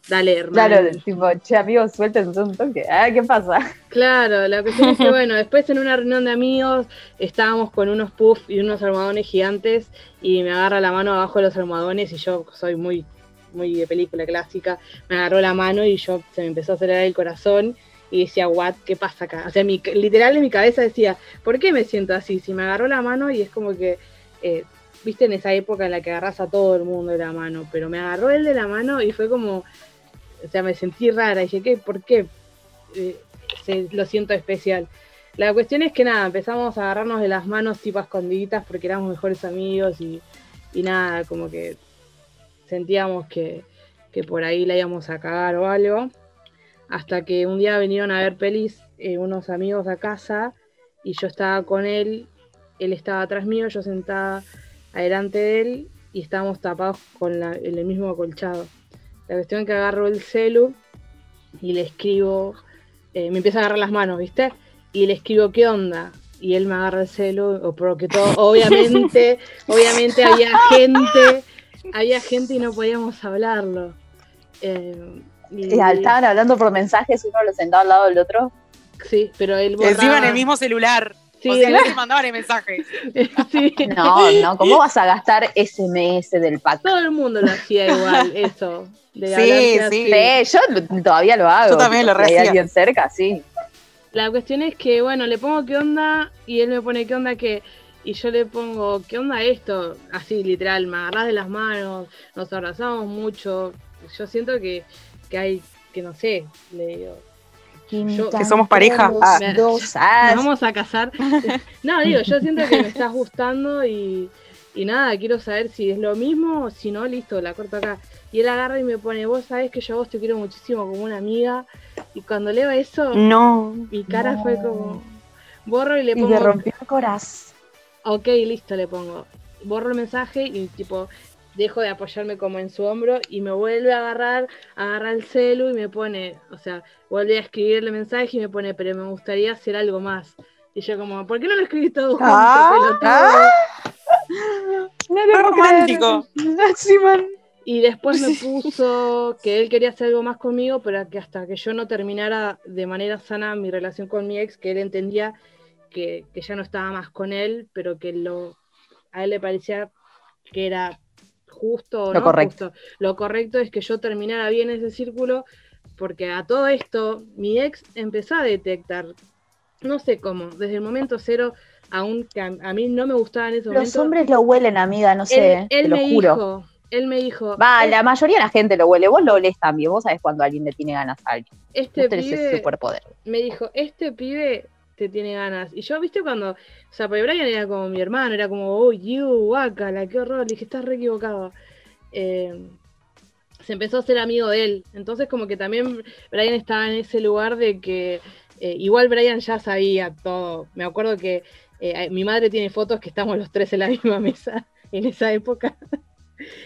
dale, hermano. Claro, tipo, che, amigos, suéltense un toque. Ah, ¿qué pasa? Claro, la cuestión es que, bueno, después en una reunión de amigos estábamos con unos puffs y unos almohadones gigantes y me agarra la mano abajo de los almohadones y yo soy muy, muy de película clásica, me agarró la mano y yo se me empezó a acelerar el corazón y decía, what, ¿qué pasa acá? O sea, mi, literal en mi cabeza decía, ¿por qué me siento así? Si me agarró la mano y es como que, eh, viste, en esa época en la que agarras a todo el mundo de la mano, pero me agarró él de la mano y fue como, o sea, me sentí rara, dije, ¿qué? ¿Por qué? Eh, se- lo siento especial. La cuestión es que nada, empezamos a agarrarnos de las manos tipo escondiditas porque éramos mejores amigos y, y nada, como que sentíamos que, que por ahí la íbamos a cagar o algo. Hasta que un día vinieron a ver pelis eh, unos amigos a casa y yo estaba con él, él estaba atrás mío, yo sentada adelante de él y estábamos tapados con la- el mismo acolchado. La cuestión es que agarro el celu y le escribo, eh, me empieza a agarrar las manos, ¿viste? Y le escribo, ¿qué onda? Y él me agarra el celu, o porque todo, obviamente, obviamente había gente, había gente y no podíamos hablarlo. Eh, y- Y estaban hablando por mensajes, uno lo sentado al lado del otro. sí, pero él Encima en borraba. el mismo celular. Sí, o sea, no él- se mandaban el mensaje. sí. No, no, ¿cómo vas a gastar SMS del pack? Todo el mundo lo hacía igual, eso. De Sí, sí. Sí, yo todavía lo hago. Yo también lo Si hay alguien cerca, sí. La cuestión es que, bueno, le pongo qué onda y él me pone qué onda que. Y yo le pongo, ¿qué onda esto? Así, literal, me agarrás de las manos, nos abrazamos mucho. Yo siento que, que hay, que no sé, le digo, Yo- Que somos pareja. Ah. dos, ah, nos vamos a casar. no, digo, yo siento que me estás gustando y, y nada, quiero saber si es lo mismo, si no, listo, la corto acá. Y él agarra y me pone, vos sabés que yo a vos te quiero muchísimo como una amiga. Y cuando leo eso, No. mi cara No. fue como, borro y le y pongo, te rompió el corazón. ok, listo, le pongo. Borro el mensaje y tipo, dejo de apoyarme como en su hombro y me vuelve a agarrar, agarra el celu y me pone, o sea, vuelve a escribirle mensaje y me pone, pero me gustaría hacer algo más. Y yo como, ¿por qué no lo escribís todo junto, Ah, pelotudo? No romántico. Sí, man. Y después me puso que él quería hacer algo más conmigo, pero que hasta que yo no terminara de manera sana mi relación con mi ex, que él entendía que, que ya no estaba más con él, pero que lo, a él le parecía que era justo o Lo no correcto. justo. Lo correcto es que yo terminara bien ese círculo, porque a todo esto mi ex empezó a detectar, no sé cómo, desde el momento cero, aunque a, a mí no me gustaba en ese Los hombres lo huelen, amiga, no sé, él te lo me juro. dijo, él me dijo, Va, "Es- la mayoría de la gente lo huele. Vos lo olés también. Vos sabés cuando alguien le tiene ganas a alguien. este pibe superpoder. me dijo, este pibe te tiene ganas. Y yo, viste, cuando, o sea, porque Brian era como mi hermano, era como, oh, you, guacala, qué horror, le dije, estás re equivocado. Eh, se empezó a ser amigo de él. Entonces, como que también Brian estaba en ese lugar de que, eh, igual Brian ya sabía todo. Me acuerdo que eh, mi madre tiene fotos que estamos los tres en la misma mesa en esa época.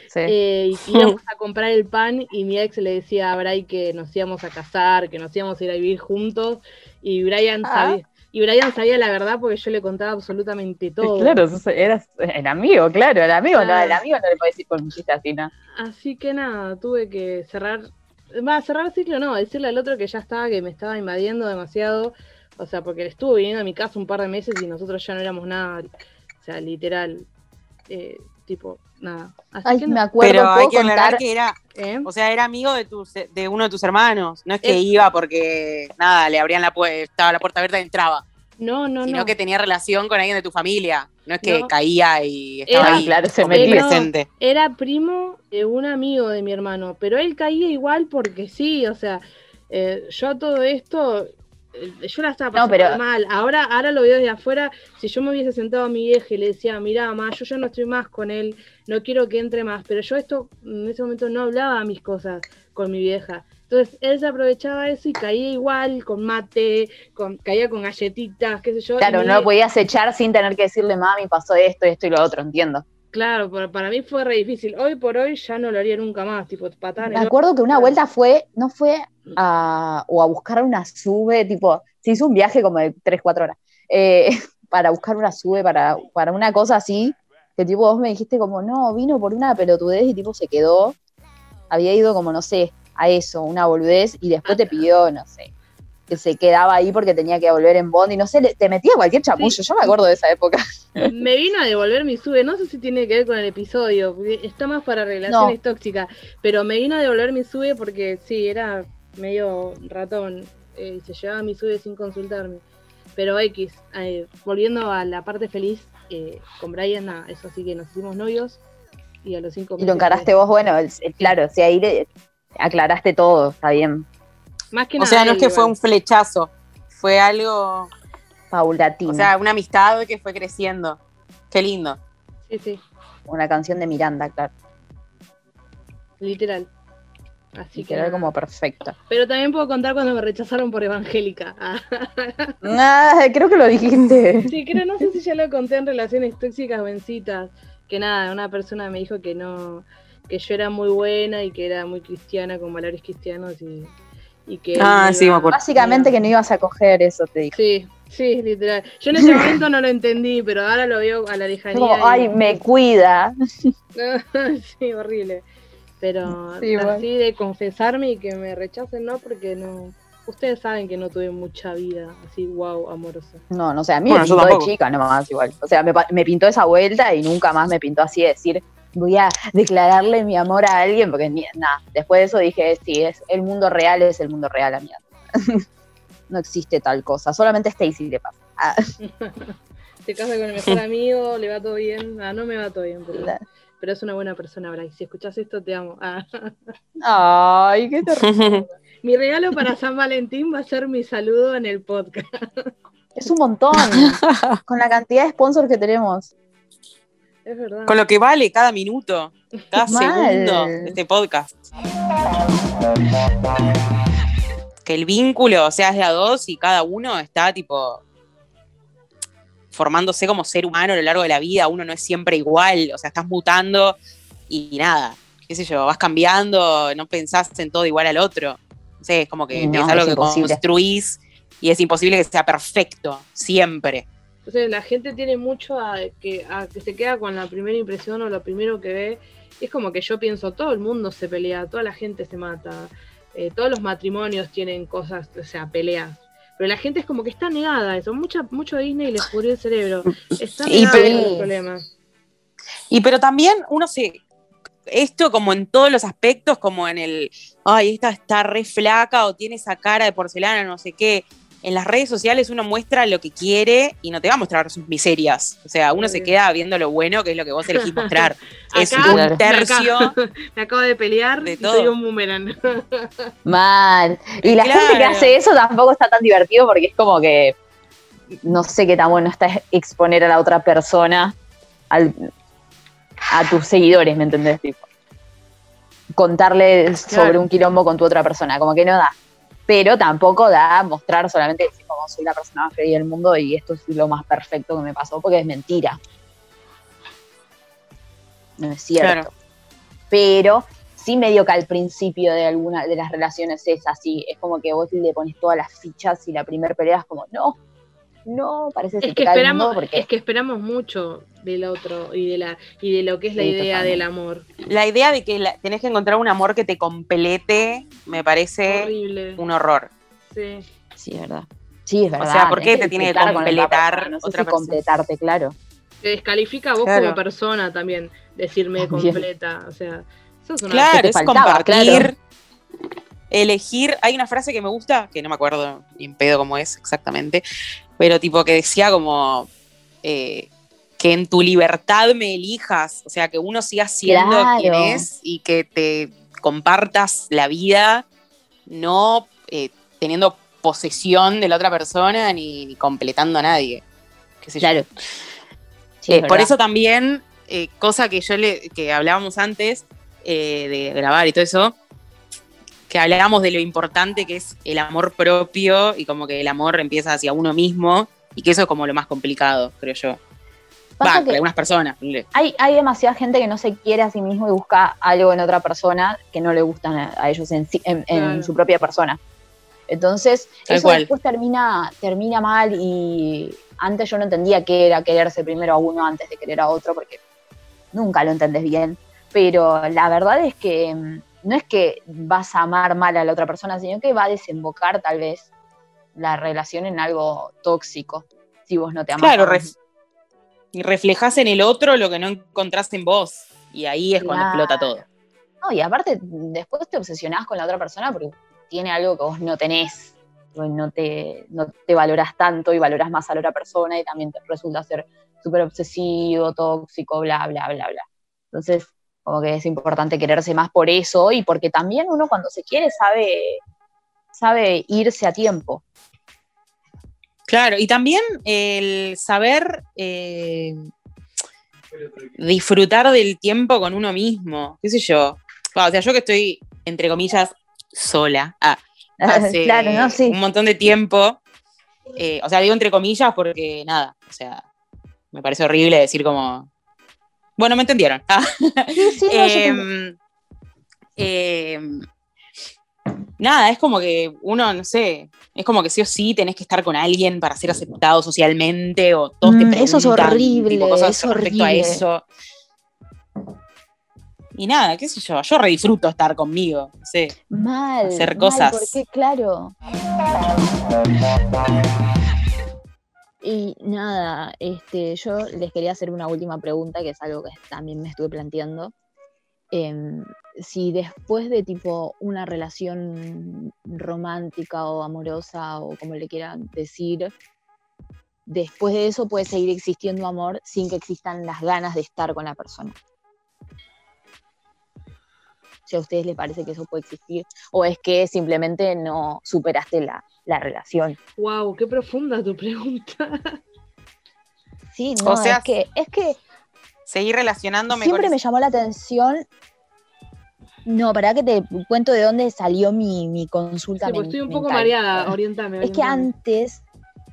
Sí. Eh, y íbamos a comprar el pan y mi ex le decía a Bray que nos íbamos a casar, que nos íbamos a ir a vivir juntos y Brian Ah. sabía, y Brian sabía la verdad porque yo le contaba absolutamente todo. Claro, eras el amigo, claro, el amigo, no, el amigo no le puede decir un chiste así, ¿no? Así que nada, tuve que cerrar, va, cerrar el ciclo no, decirle al otro que ya estaba, que me estaba invadiendo demasiado, o sea, porque él estuvo viniendo a mi casa un par de meses y nosotros ya no éramos nada, o sea, literal, eh, tipo, nada. Así Ay, que me acuerdo, Pero hay que aclarar que era, ¿eh? o sea, era amigo de tus, de uno de tus hermanos. No es que Es- iba porque nada, le abrían la puerta, estaba la puerta abierta y entraba. No, no, sino no. que tenía relación con alguien de tu familia. No es que No. caía y estaba Era- ahí claro, se presente. era primo de un amigo de mi hermano, pero él caía igual porque sí, o sea, eh, yo a todo esto, yo la estaba No, pasando pero- mal. Ahora, ahora lo veo desde afuera. Si yo me hubiese sentado a mi vieja y le decía, mira, mamá, yo ya no estoy más con él, no quiero que entre más. Pero yo esto, en ese momento no hablaba mis cosas con mi vieja. Entonces él se aprovechaba eso y caía igual, con mate, con, caía con galletitas, qué sé yo. Claro, no lo podías echar sin tener que decirle, mami, pasó esto, esto y lo otro, entiendo. Claro, para, para mí fue re difícil. Hoy por hoy ya no lo haría nunca más, tipo patada en Me acuerdo que una vuelta fue, no fue a, o a buscar una sube, tipo, se hizo un viaje como de 3, 4 horas, eh, para buscar una sube, para, para una cosa así, que tipo vos me dijiste como, no, vino por una pelotudez y tipo se quedó, había ido como, no sé, a eso, una boludez, y después te pidió, no sé, que se quedaba ahí porque tenía que volver en Bond, y no sé, te metía cualquier chamullo, yo me acuerdo de esa época. Me vino a devolver mi sube, no sé si tiene que ver con el episodio, está más para relaciones tóxicas, pero me vino a devolver mi sube porque sí, era medio ratón, eh, se llevaba mi sube sin consultarme. Pero X, eh, volviendo a la parte feliz, eh, con Brian, nada, eso sí que nos hicimos novios y a los cinco Y lo encaraste vos, bueno, el- el- claro, si ahí le aclaraste todo, está bien, Más que O nada sea, no es que fue un flechazo, fue algo, paulatino. o sea, una amistad que fue creciendo. Qué lindo. Sí, sí, una canción de Miranda, claro, literal. Así que. nada. como perfecto. Pero también puedo contar cuando me rechazaron por evangélica. Ah, creo que lo dijiste. Sí, creo, no sé si ya lo conté en relaciones tóxicas o en citas, que nada, una persona me dijo que no, que yo era muy buena y que era muy cristiana con valores cristianos y, y que Ah, me sí, iba- me acuerdo. Básicamente que no ibas a coger eso, te dijo. Sí, sí, literal. Yo en ese momento no lo entendí, pero ahora lo veo a la lejanía. Como, y- ay, me cuida. sí, horrible. Pero Sí, así de confesarme y que me rechacen, no, porque no. Ustedes saben que no tuve mucha vida así, wow, amorosa. No, no sé, a mí Bueno, me yo pintó de chica nomás igual. O sea, me, pa- me pintó esa vuelta y nunca más me pintó así de decir, voy a declararle mi amor a alguien, porque nada, después de eso dije, sí, es el mundo real es el mundo real, amiga. no existe tal cosa, solamente Stacy le pasa. Ah, Se casa con el mejor amigo, le va todo bien. Ah, no me va todo bien, pero, pero es una buena persona, Bray. Si escuchas esto, te amo. Ah. Ay, qué terrible. Mi regalo para San Valentín va a ser mi saludo en el podcast. Es un montón. Con la cantidad de sponsors que tenemos. Es verdad. Con lo que vale cada minuto, cada Mal. segundo de este podcast. Que el vínculo, o sea, es de a dos y cada uno está tipo formándose como ser humano a lo largo de la vida. Uno no es siempre igual, o sea, estás mutando y nada, qué sé yo, vas cambiando, no pensás en todo igual al otro. No sé, es como que No, es algo es que imposible. construís y es imposible que sea perfecto, siempre. Entonces la gente tiene mucho a que, a que se queda con la primera impresión o lo primero que ve. Y es como que yo pienso, todo el mundo se pelea, toda la gente se mata, eh, todos los matrimonios tienen cosas, o sea, peleas. Pero la gente es como que está negada a eso. Mucha, mucho Disney les pudrió el cerebro. Está Y negada a pero- esos problemas. Y pero también uno se. Esto como en todos los aspectos, como en el, ay, esta está re flaca o tiene esa cara de porcelana, no sé qué. En las redes sociales uno muestra lo que quiere y no te va a mostrar sus miserias. O sea, uno se queda viendo lo bueno, que es lo que vos elegís mostrar. es Acá, un me tercio. acabo- Me acabo de pelear de y todo. soy un boomerang. Mal. Y la Claro. gente que hace eso tampoco está tan divertido porque es como que no sé qué tan bueno está exponer a la otra persona al- a tus seguidores, ¿me entendés? Tipo, contarle sobre un quilombo con tu otra persona, como que no da. Pero tampoco da mostrar solamente decir como soy la persona más feliz del mundo y esto es lo más perfecto que me pasó, porque es mentira. No es cierto. Claro. Pero sí medio que al principio de alguna de las relaciones es así, es como que vos le pones todas las fichas y la primer pelea es como, no, no, parece Es que esperamos, mundo porque es que esperamos mucho del otro y de la y de lo que es la Sí, idea totalmente. del amor. La idea de que la- tenés que encontrar un amor que te complete me parece Horrible. un horror. Sí. Sí, es verdad. Sí, es verdad. sea, ¿por qué te tiene que con completar persona, No sé otra si persona? completarte, claro. Te descalifica a vos Claro. como persona también decirme También. completa. O sea, sos una Claro, te es faltaba, compartir, claro. elegir. Hay una frase que me gusta, que no me acuerdo ni en pedo cómo es exactamente, pero tipo que decía como eh, que en tu libertad me elijas, o sea, que uno siga siendo Claro. quien es y que te compartas la vida, no eh, teniendo posesión de la otra persona ni, ni completando a nadie. Qué sé yo. Claro. Sí, Eh, por eso también, cosa que yo le, que hablábamos antes de grabar y todo eso, que hablábamos de lo importante que es el amor propio y como que el amor empieza hacia uno mismo y que eso es como lo más complicado, creo yo. Pasa Va, que- para algunas personas. hay, hay demasiada gente que no se quiere a sí mismo y busca algo en otra persona que no le gustan a, a ellos en, sí- en- en Claro. su propia persona. Entonces, Tal eso cual. después termina, termina mal y antes yo no entendía qué era quererse primero a uno antes de querer a otro, porque nunca lo entendés bien. Pero la verdad es que mm, no es que vas a amar mal a la otra persona, sino que va a desembocar tal vez la relación en algo tóxico, si vos no te amas. Claro, ref- y reflejás en el otro lo que no encontraste en vos. Y ahí es cuando explota todo. No, y aparte, después te obsesionás con la otra persona porque tiene algo que vos no tenés, no te, no te valorás tanto y valorás más a la otra persona y también te resulta ser súper obsesivo, tóxico, bla, bla, bla, bla. Entonces, como que es importante quererse más por eso y porque también uno cuando se quiere sabe, sabe irse a tiempo. Claro, y también el saber eh, disfrutar del tiempo con uno mismo, qué sé yo. Ah, O sea, yo que estoy, entre comillas, sola, ah, hace claro, ¿no? Sí. un montón de tiempo, eh, o sea, digo entre comillas porque nada, o sea, me parece horrible decir como... Bueno, me entendieron. Ah. Sí, sí, no, Em, em, nada, es como que uno, no sé, es como que sí o sí tenés que estar con alguien para ser aceptado socialmente o todos te Mm, eso es preguntan, horrible, tipo, cosas es respecto a horrible. eso. Y nada, qué sé yo, yo re disfruto estar conmigo, no sé. mal. hacer mal, cosas. porque claro. Y nada, este, yo les quería hacer una última pregunta, que es algo que también me estuve planteando. Em, si después de tipo una relación romántica o amorosa o como le quieran decir, después de eso puede seguir existiendo amor sin que existan las ganas de estar con la persona. Si a ustedes les parece que eso puede existir, o es que simplemente no superaste la, la relación. Wow, qué profunda tu pregunta. Sí, no, O sea, es que, es que Seguir relacionándome siempre con me llamó la atención. No, para que te cuento de dónde salió mi, mi consulta. Sí, porque men- estoy un poco mental. mareada, orientame. Es que antes,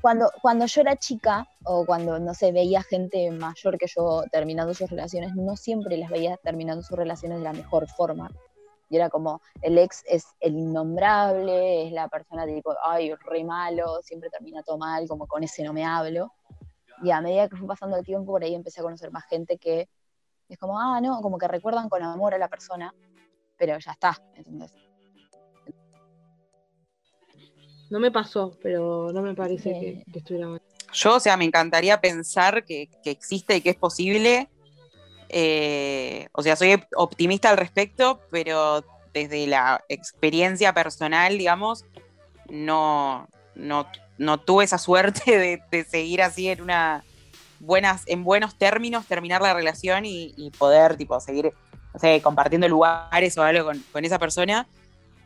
cuando, cuando yo era chica, o cuando, no sé, veía gente mayor que yo terminando sus relaciones, no siempre las veía terminando sus relaciones de la mejor forma. Y era como, el ex es el innombrable, es la persona tipo, ay, re malo, siempre termina todo mal, como con ese no me hablo. Y a medida que fue pasando el tiempo, por ahí empecé a conocer más gente que es como, ah, no, como que recuerdan con amor a la persona, pero ya está, ¿entendés? No me pasó, pero no me parece Sí. que, que estuviera mal. Yo, o sea, me encantaría pensar que, que existe y que es posible. Eh, o sea, soy op- optimista al respecto, pero desde la experiencia personal, digamos, no, no, no tuve esa suerte de, de seguir así en una buenas, en buenos términos, terminar la relación y, y poder, tipo, seguir, no sé, compartiendo lugares o algo con, con esa persona.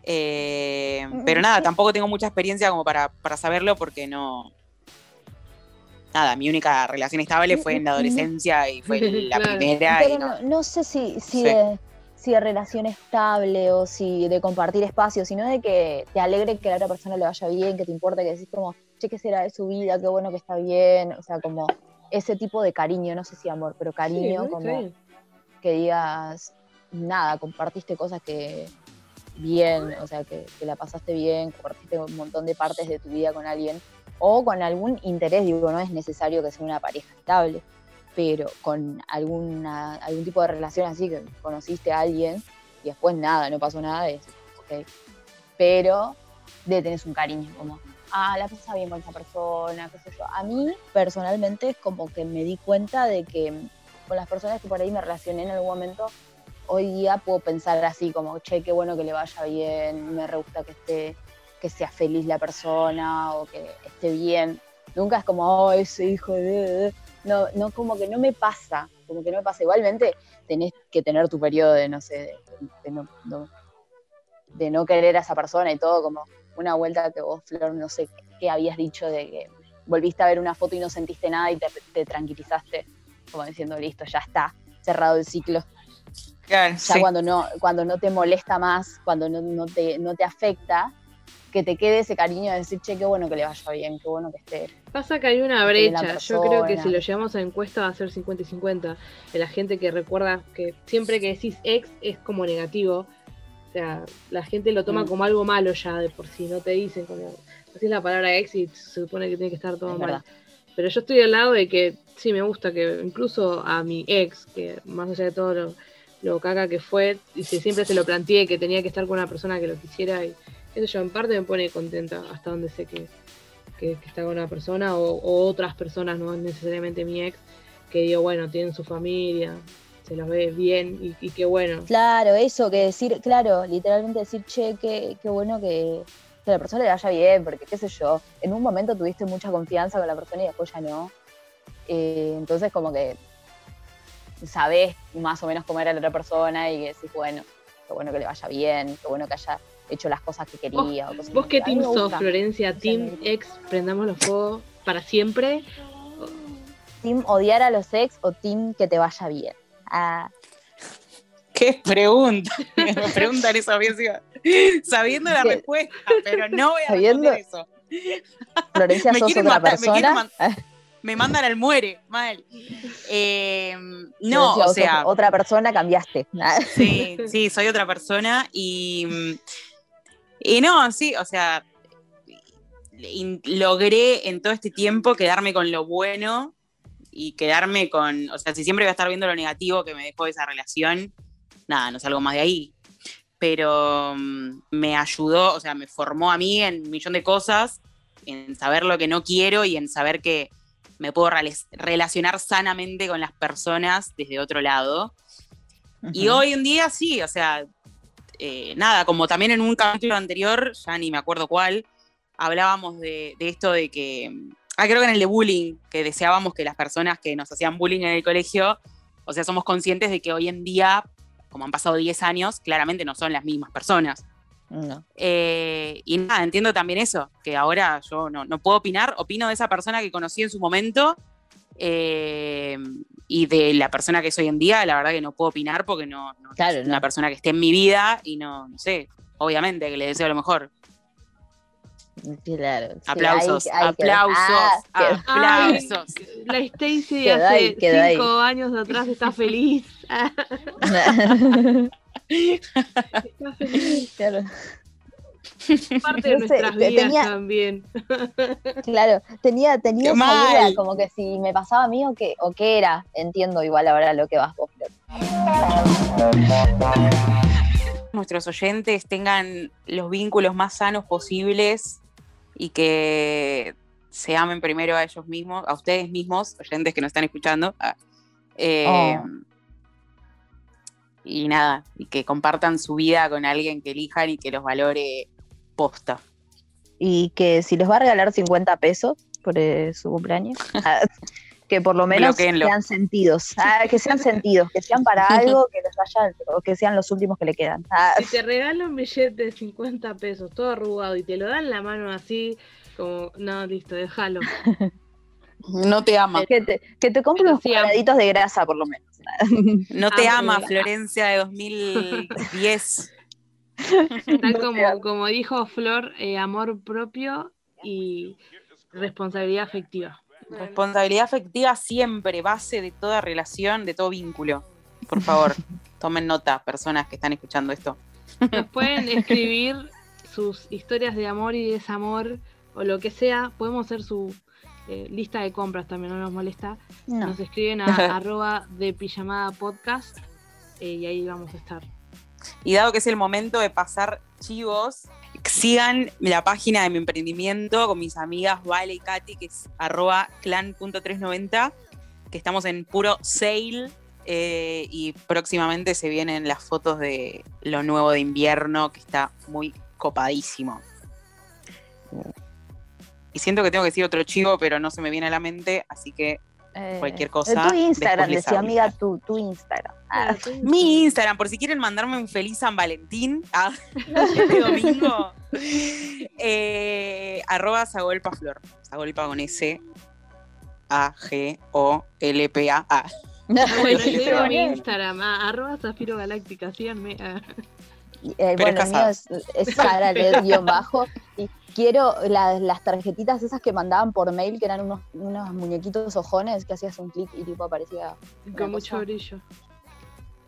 Eh, pero nada, tampoco tengo mucha experiencia como para, para saberlo porque no, nada, mi única relación estable fue en la adolescencia y fue la Claro. primera. Pero y no- no, no sé si, si, Sí. de, si de relación estable o si de compartir espacio, sino de que te alegre que a la otra persona le vaya bien, que te importa, que decís como, che, ¿qué será de su vida? Qué bueno que está bien. O sea, como ese tipo de cariño, no sé si amor, pero cariño, como bien. que digas, nada, compartiste cosas que bien, o sea, que, que la pasaste bien, compartiste un montón de partes de tu vida con alguien, o con algún interés, digo, no es necesario que sea una pareja estable, pero con alguna, algún tipo de relación así, que conociste a alguien y después nada, no pasó nada, y decís, ok, pero de tenés un cariño, como, ah, la pasaba bien con esa persona, qué sé yo. A mí, personalmente, es como que me di cuenta de que con las personas que por ahí me relacioné en algún momento, hoy día puedo pensar así, como, che, qué bueno que le vaya bien, me re gusta que esté, que sea feliz la persona o que esté bien. Nunca es como, oh, ese hijo de... No, no, como que no me pasa, como que no me pasa. Igualmente tenés que tener tu periodo de, no sé, de, de no, no- de no querer a esa persona y todo, como una vuelta que vos, Flor, no sé qué habías dicho de que volviste a ver una foto y no sentiste nada y te, te tranquilizaste, como diciendo, listo, ya está, cerrado el ciclo. Claro, Ya sí. cuando no, cuando no te molesta más, cuando no, no te, no te afecta, que te quede ese cariño de decir, che, qué bueno que le vaya bien, qué bueno que esté. Pasa que hay una brecha. Yo creo que si lo llevamos a encuesta va a ser 50 y 50. De la gente que recuerda que siempre que decís ex es como negativo. O sea, la gente lo toma Mm. como algo malo ya de por sí. No te dicen como. Decís la palabra ex y se supone que tiene que estar todo Es mal. verdad. Pero yo estoy al lado de que sí me gusta que incluso a mi ex, que más allá de todo lo, lo caca que fue, y que siempre se lo planteé que tenía que estar con una persona que lo quisiera y eso yo en parte me pone contenta hasta donde sé que, que, está con una persona o, otras personas, no necesariamente mi ex, que digo, bueno, tienen su familia, se los ve bien y, qué bueno. Claro, eso, que decir, claro, literalmente decir, che, qué, qué bueno que, que a la persona le vaya bien, porque qué sé yo, en un momento tuviste mucha confianza con la persona y después ya no. Eh, entonces como que sabés más o menos cómo era la otra persona y que decís, bueno, qué bueno que le vaya bien, qué bueno que haya hecho las cosas que quería. o cosas ¿Vos que- qué team sos, gusta. Florencia? ¿Team ex, prendamos los fuegos para siempre? ¿Team odiar a los ex o team que te vaya bien? Ah, ¿Qué pregunta? Me preguntan eso, sabiendo la ¿Qué? respuesta, pero no voy a Sabiendo- eso. Florencia, Me sos otra matar, persona. Me mandan al muere, mal. Eh, no, o sea, otra persona cambiaste. Sí, sí, soy otra persona y, mm, y no, sí, o sea, in- logré en todo este tiempo quedarme con lo bueno y quedarme con, o sea, si siempre voy a estar viendo lo negativo que me dejó esa relación, nada, no salgo más de ahí. Pero mm, me ayudó, o sea, me formó a mí en un millón de cosas, en saber lo que no quiero y en saber que me puedo rela- relacionar sanamente con las personas desde otro lado. Y ujú. hoy en día sí, o sea, eh, nada, como también en un capítulo anterior, ya ni me acuerdo cuál, hablábamos de, de esto de que, ah, creo que en el de bullying, que deseábamos que las personas que nos hacían bullying en el colegio, o sea, somos conscientes de que hoy en día, como han pasado 10 años, claramente no son las mismas personas. No. Eh, y nada, entiendo también eso, que ahora yo no, no puedo opinar, opino de esa persona que conocí en su momento eh, y de la persona que es hoy en día, la verdad que no puedo opinar porque no, no Claro, es una no. persona que esté en mi vida y no, no sé, obviamente que le deseo lo mejor. Claro. Aplausos, aplausos, Ah, aplausos. La Stacy hace ahí, quedó ahí. cinco años atrás está feliz. está feliz. Claro, Parte de No nuestras vidas tenía- también. claro, tenía, tenía esa duda, como que si me pasaba a mí o qué, o qué era. Entiendo igual ahora lo que vas vos, Flor. Nuestros oyentes tengan los vínculos más sanos posibles y que se amen primero a ellos mismos, a ustedes mismos, oyentes que nos están escuchando. Ah, eh, Oh. Y nada, y que compartan su vida con alguien que elijan y que los valore posta. Y que si les va a regalar 50 pesos por eh, su cumpleaños, ah, que por lo menos sean sentidos. Ah, que sean sentidos, que sean para algo, que les vayan, o que sean los últimos que le quedan. Ah, Si te regalo un billete de 50 pesos, todo arrugado, y te lo dan en la mano así, como, no, listo, déjalo. No te ama, que, te, que te compre unos cuadraditos de grasa, por lo menos. no te ama. Florencia de 2010. Tal como, como dijo Flor, eh, amor propio y responsabilidad afectiva. Responsabilidad afectiva siempre, base de toda relación, de todo vínculo. Por favor, tomen nota, personas que están escuchando esto. Nos pueden escribir sus historias de amor y desamor o lo que sea. Podemos hacer su eh, lista de compras también, no nos molesta. No. Nos escriben a arroba de pijamada podcast eh, y ahí vamos a estar. Y dado que es el momento de pasar chivos, sigan la página de mi emprendimiento con mis amigas Vale y Katy, que es arroba clan.390, que estamos en puro sale. eh, y próximamente se vienen las fotos de lo nuevo de invierno, que está muy copadísimo. Y siento que tengo que decir otro chivo, pero no se me viene a la mente, así que Eh, Cualquier cosa, Tu Instagram, decía amiga, tu, tu Instagram. Ah, Mi Instagram, por si quieren mandarme un feliz San Valentín ah, este domingo, eh, arroba Sagolpaflor. Sagolpa con S. A G O L P A A. Bueno, yo bien. Instagram, ah, arroba Zafiro Galáctica, síganme. ah. Eh, es bueno, el mío es, es Sara guion bajo. Y quiero la- las tarjetitas esas que mandaban por mail, que eran unos, unos muñequitos ojones que hacías un clic y tipo aparecía. Con mucho cosa. brillo.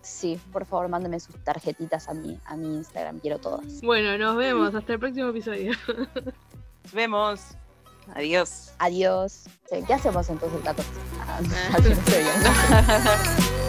Sí, por favor, mándenme sus tarjetitas a mi, a mi Instagram, quiero todas. Bueno, nos vemos. Hasta el próximo episodio. Nos vemos. Adiós. Adiós. ¿Qué hacemos entonces 14? Ah, no.